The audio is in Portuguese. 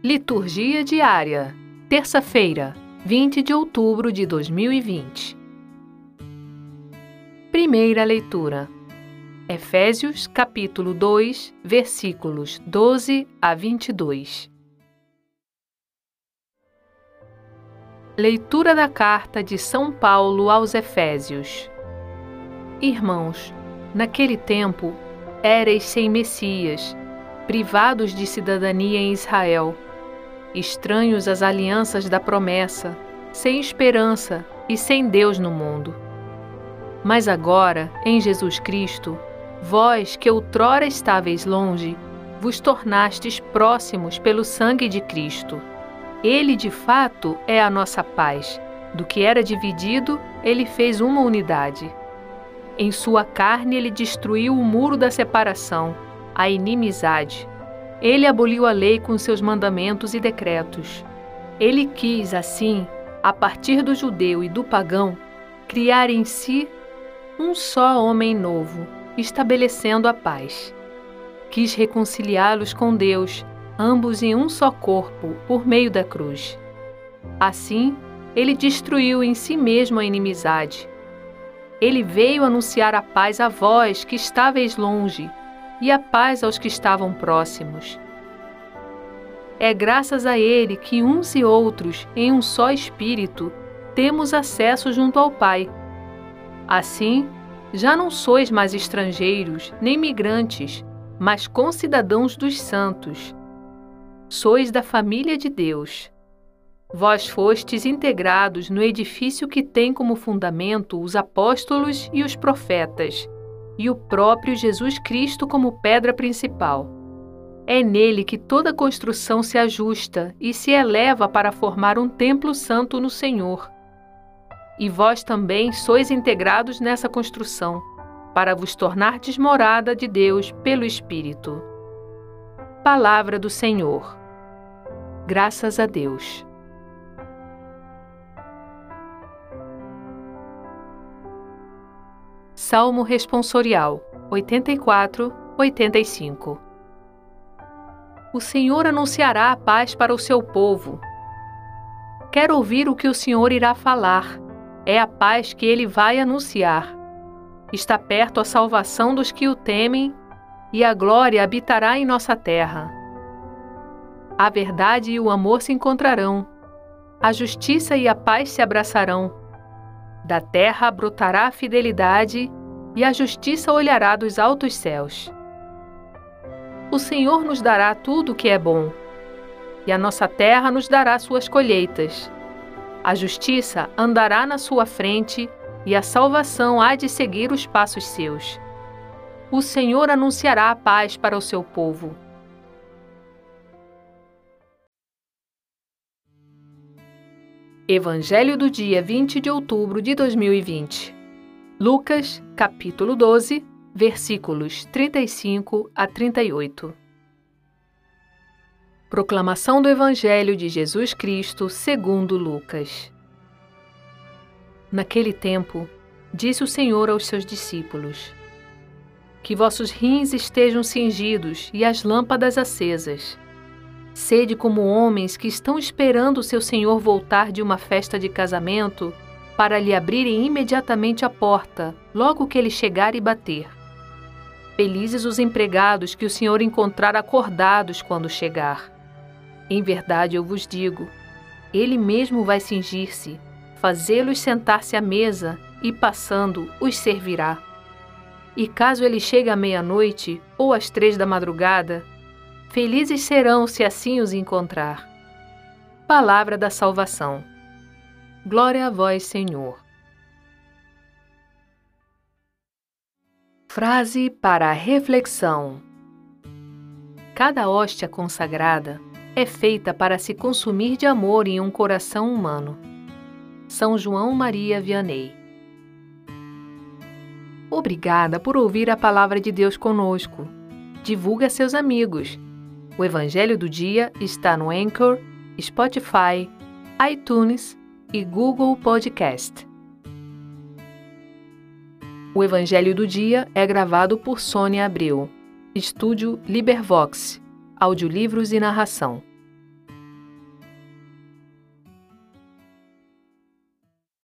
Liturgia diária. Terça-feira, 20 de outubro de 2020. Primeira leitura. Efésios, capítulo 2, versículos 12 a 22. Leitura da carta de São Paulo aos Efésios. Irmãos, naquele tempo éreis sem Messias, privados de cidadania em Israel, estranhos às alianças da promessa, sem esperança e sem Deus no mundo. Mas agora, em Jesus Cristo, vós que outrora estáveis longe, vos tornastes próximos pelo sangue de Cristo. Ele, de fato, é a nossa paz. Do que era dividido, ele fez uma unidade. Em sua carne, ele destruiu o muro da separação a inimizade. Ele aboliu a lei com seus mandamentos e decretos. Ele quis, assim, a partir do judeu e do pagão, criar em si um só homem novo, estabelecendo a paz. Quis reconciliá-los com Deus, ambos em um só corpo, por meio da cruz. Assim, ele destruiu em si mesmo a inimizade. Ele veio anunciar a paz a vós que estáveis longe e a paz aos que estavam próximos. É graças a Ele que uns e outros, em um só Espírito, temos acesso junto ao Pai. Assim, já não sois mais estrangeiros nem migrantes, mas concidadãos dos santos. Sois da família de Deus. Vós fostes integrados no edifício que tem como fundamento os apóstolos e os profetas e o próprio Jesus Cristo como pedra principal. É nele que toda construção se ajusta e se eleva para formar um templo santo no Senhor. E vós também sois integrados nessa construção, para vos tornardes morada de Deus pelo Espírito. Palavra do Senhor. Graças a Deus. Salmo Responsorial 84, 85 O Senhor anunciará a paz para o seu povo. Quero ouvir o que o Senhor irá falar. É a paz que ele vai anunciar. Está perto a salvação dos que o temem, e a glória habitará em nossa terra. A verdade e o amor se encontrarão. A justiça e a paz se abraçarão. Da terra brotará a fidelidade e a justiça olhará dos altos céus. O Senhor nos dará tudo o que é bom, e a nossa terra nos dará suas colheitas. A justiça andará na sua frente, e a salvação há de seguir os passos seus. O Senhor anunciará a paz para o seu povo. Evangelho do dia 20 de outubro de 2020. Lucas, capítulo 12, versículos 35 a 38. Proclamação do Evangelho de Jesus Cristo segundo Lucas. Naquele tempo, disse o Senhor aos seus discípulos: Que vossos rins estejam cingidos e as lâmpadas acesas. Sede como homens que estão esperando seu Senhor voltar de uma festa de casamento para lhe abrirem imediatamente a porta, logo que ele chegar e bater. Felizes os empregados que o Senhor encontrar acordados quando chegar. Em verdade eu vos digo, ele mesmo vai cingir-se, fazê-los sentar-se à mesa e, passando, os servirá. E caso ele chegue à meia-noite ou às três da madrugada, felizes serão se assim os encontrar. Palavra da Salvação. Glória a vós, Senhor. Frase para a reflexão: Cada hóstia consagrada é feita para se consumir de amor em um coração humano. São João Maria Vianney. Obrigada por ouvir a palavra de Deus conosco. Divulgue a seus amigos. O Evangelho do Dia está no Anchor, Spotify, iTunes e Google Podcast. O Evangelho do Dia é gravado por Sônia Abreu, Estúdio Libervox, Audiolivros e Narração.